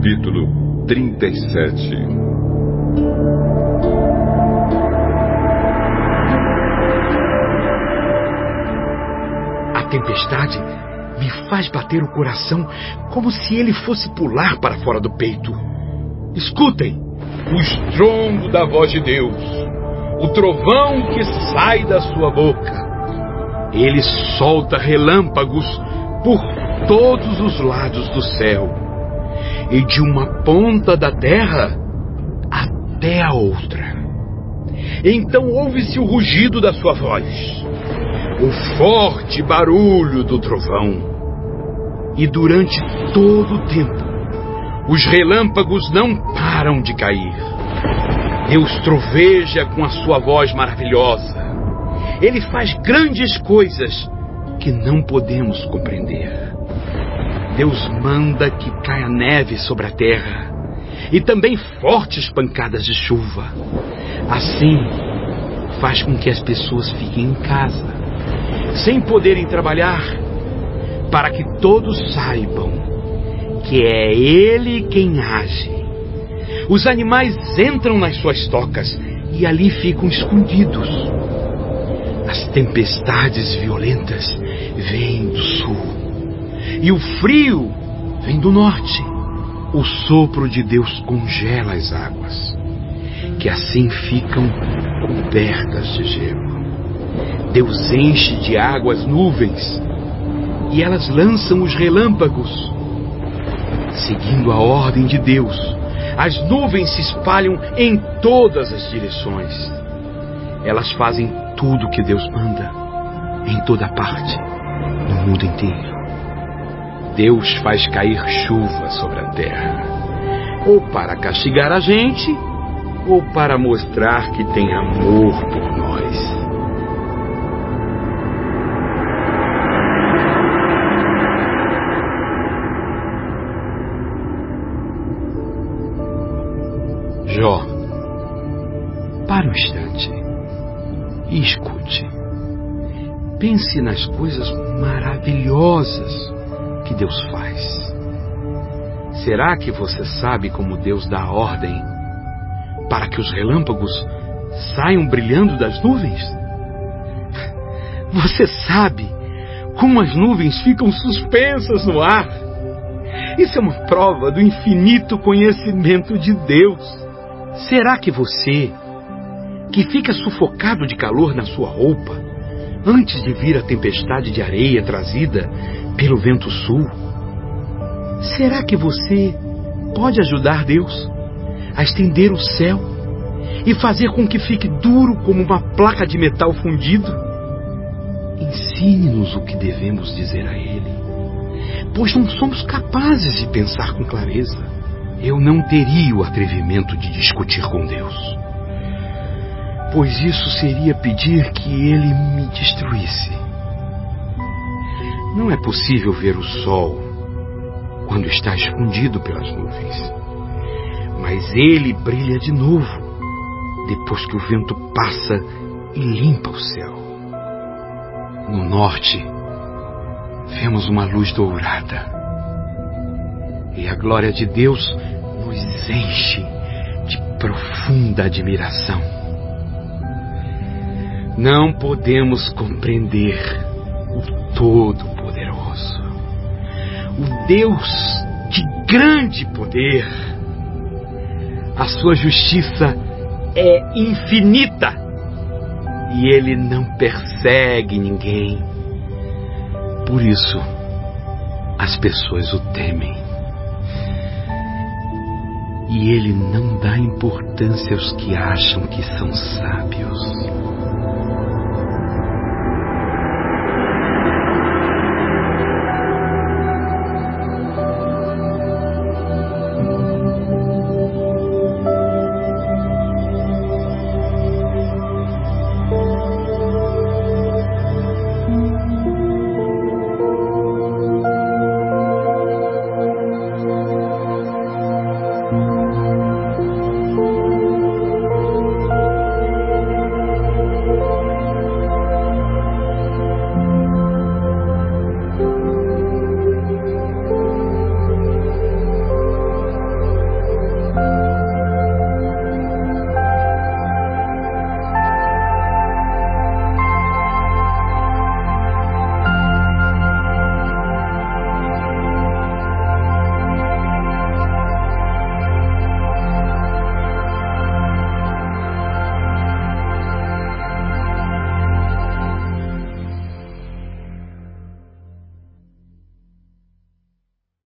Capítulo 37 A tempestade me faz bater o coração como se ele fosse pular para fora do peito. Escutem o estrondo da voz de Deus, o trovão que sai da sua boca. Ele solta relâmpagos por todos os lados do céu, e de uma ponta da terra até a outra. Então ouve-se o rugido da sua voz, o forte barulho do trovão. E durante todo o tempo, os relâmpagos não param de cair. Deus troveja com a sua voz maravilhosa. Ele faz grandes coisas que não podemos compreender. Deus manda que caia neve sobre a terra e também fortes pancadas de chuva. Assim, faz com que as pessoas fiquem em casa, sem poderem trabalhar, para que todos saibam que é Ele quem age. Os animais entram nas suas tocas e ali ficam escondidos. As tempestades violentas vêm do sul e o frio vem do norte. O sopro de Deus congela as águas, que assim ficam cobertas de gelo. Deus enche de água as nuvens e elas lançam os relâmpagos. Seguindo a ordem de Deus, as nuvens se espalham em todas as direções. Elas fazem tudo o que Deus manda, em toda parte, no mundo inteiro. Deus faz cair chuva sobre a terra, ou para castigar a gente, ou para mostrar que tem amor por nós. Jó, para um instante e escute. Pense nas coisas maravilhosas que Deus faz. Será que você sabe como Deus dá ordem para que os relâmpagos saiam brilhando das nuvens? Você sabe como as nuvens ficam suspensas no ar? Isso é uma prova do infinito conhecimento de Deus. Será que você, que fica sufocado de calor na sua roupa, antes de vir a tempestade de areia trazida pelo vento sul, será que você pode ajudar Deus a estender o céu e fazer com que fique duro como uma placa de metal fundido? Ensine-nos o que devemos dizer a Ele, pois não somos capazes de pensar com clareza. Eu não teria o atrevimento de discutir com Deus, pois isso seria pedir que Ele me destruísse. Não é possível ver o sol quando está escondido pelas nuvens, mas ele brilha de novo depois que o vento passa e limpa o céu. No norte, vemos uma luz dourada. E a glória de Deus nos enche de profunda admiração. Não podemos compreender o Todo-Poderoso, o Deus de grande poder. A sua justiça é infinita e ele não persegue ninguém. Por isso, as pessoas o temem. E ele não dá importância aos que acham que são sábios.